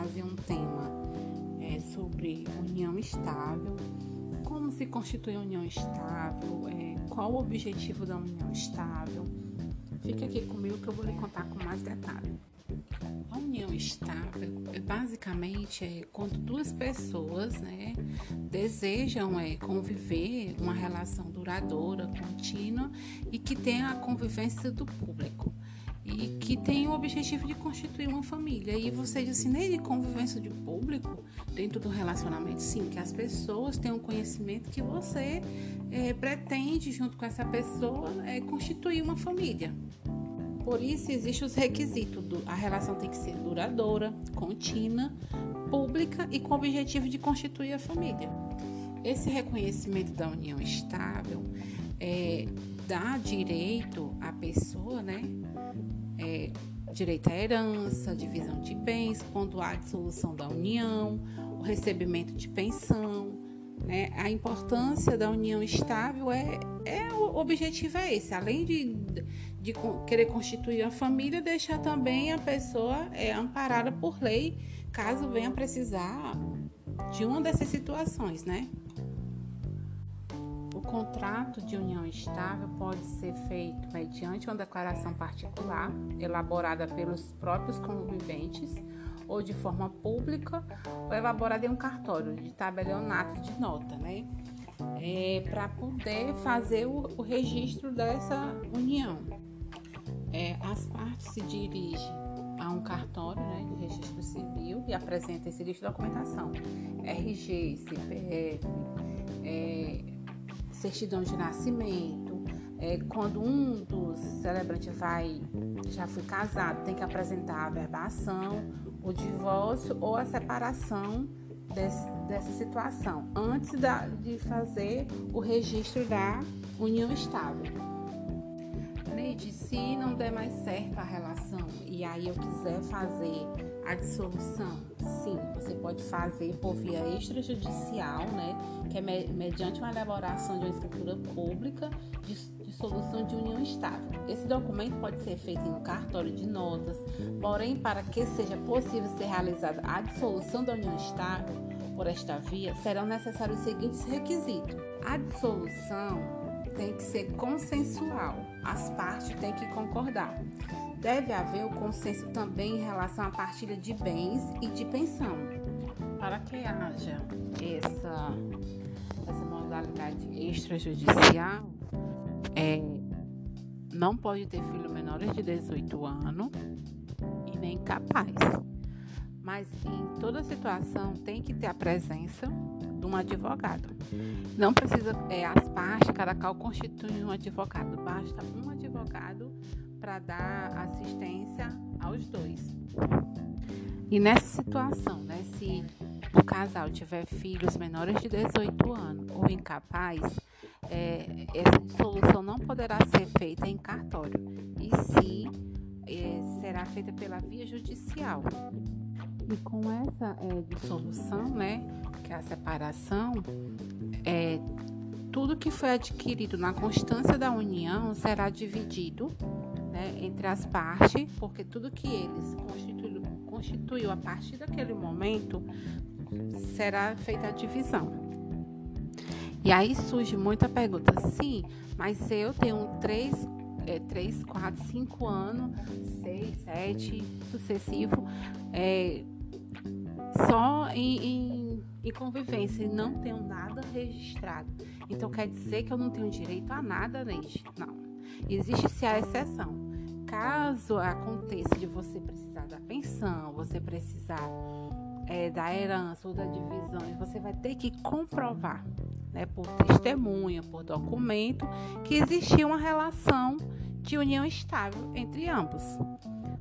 fazer um tema é, sobre união estável, como se constitui a união estável, é, qual o objetivo da união estável. Fique aqui comigo que eu vou lhe contar com mais detalhe. A união estável é basicamente é quando duas pessoas né, desejam é, conviver uma relação duradoura, contínua e que tenha a convivência do público e que tem o objetivo de constituir uma família. E você disse nem de convivência de público dentro do relacionamento, sim, que as pessoas tenham conhecimento que você é, pretende, junto com essa pessoa, é, constituir uma família. Por isso, existem os requisitos. Do, a relação tem que ser duradoura, contínua, pública e com o objetivo de constituir a família. Esse reconhecimento da união estável é, dá direito à pessoa, né? É, direito à herança, divisão de bens, quando há dissolução da união, o recebimento de pensão. Né? A importância da união estável é, é o objetivo é esse, além de, de querer constituir a família, deixar também a pessoa é, amparada por lei, caso venha precisar de uma dessas situações, né? O contrato de união estável pode ser feito mediante uma declaração particular, elaborada pelos próprios conviventes, ou de forma pública, ou elaborada em um cartório de tabelionato de nota, né? É, para poder fazer o, o, registro dessa união. É, as partes se dirigem a um cartório né, de registro civil e apresenta esse lista de documentação: RG, CPF, é, certidão de nascimento. É, quando um dos celebrantes vai, já foi casado, tem que apresentar a verbação, o divórcio ou a separação desse, dessa situação, antes da, de fazer o registro da união estável. Neide, se não der mais certo a relação e aí eu quiser fazer a dissolução, sim, você pode fazer por via extrajudicial, né? Que é mediante uma elaboração de uma escritura pública de, de solução de união estável. Esse documento pode ser feito em um cartório de notas, porém, para que seja possível ser realizada a dissolução da união estável por esta via, serão necessários os seguintes requisitos: a dissolução tem que ser consensual, as partes têm que concordar. Deve haver o consenso também em relação à partilha de bens e de pensão. Para que haja essa, essa modalidade extrajudicial, é, não pode ter filho menores de 18 anos e nem capaz. Mas em toda situação tem que ter a presença um advogado. Não precisa, é, as partes, cada qual constitui um advogado. Basta um advogado para dar assistência aos dois. E nessa situação, né, se o casal tiver filhos menores de 18 anos ou incapaz, é, essa dissolução não poderá ser feita em cartório, e sim é, será feita pela via judicial. E com essa é, dissolução, né, que é a separação, é, tudo que foi adquirido na constância da união será dividido né, entre as partes, porque tudo que eles constituiu, constituiu a partir daquele momento será feita a divisão. E aí surge muita pergunta, sim, mas se eu tenho três, é, três quatro, cinco anos, seis, sete, sucessivo, é, só em, em, em convivência e não tenho nada registrado. Então quer dizer que eu não tenho direito a nada, Neide? Não. Existe-se a exceção. Caso aconteça de você precisar da pensão, você precisar é, da herança ou da divisão, você vai ter que comprovar, né, por testemunha, por documento, que existia uma relação de união estável entre ambos.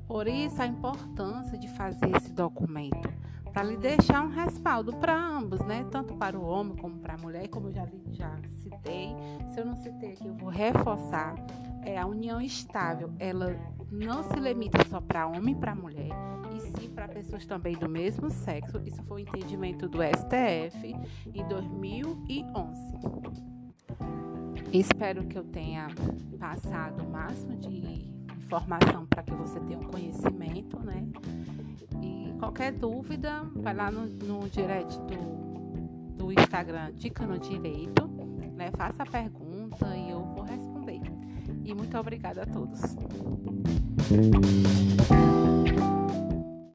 Por isso, a importância de fazer esse documento para lhe deixar um respaldo para ambos, né? Tanto para o homem como para a mulher, como eu já, já citei. Se eu não citei aqui, eu vou reforçar. É, a união estável, ela não se limita só para homem e para mulher, e sim para pessoas também do mesmo sexo. Isso foi o entendimento do STF em 2011. Espero que eu tenha passado o máximo de informação para que você tenha um conhecimento, né? Qualquer dúvida, vai lá no, no direct do, do Instagram Dica no Direito. Né? Faça a pergunta e eu vou responder. E muito obrigada a todos.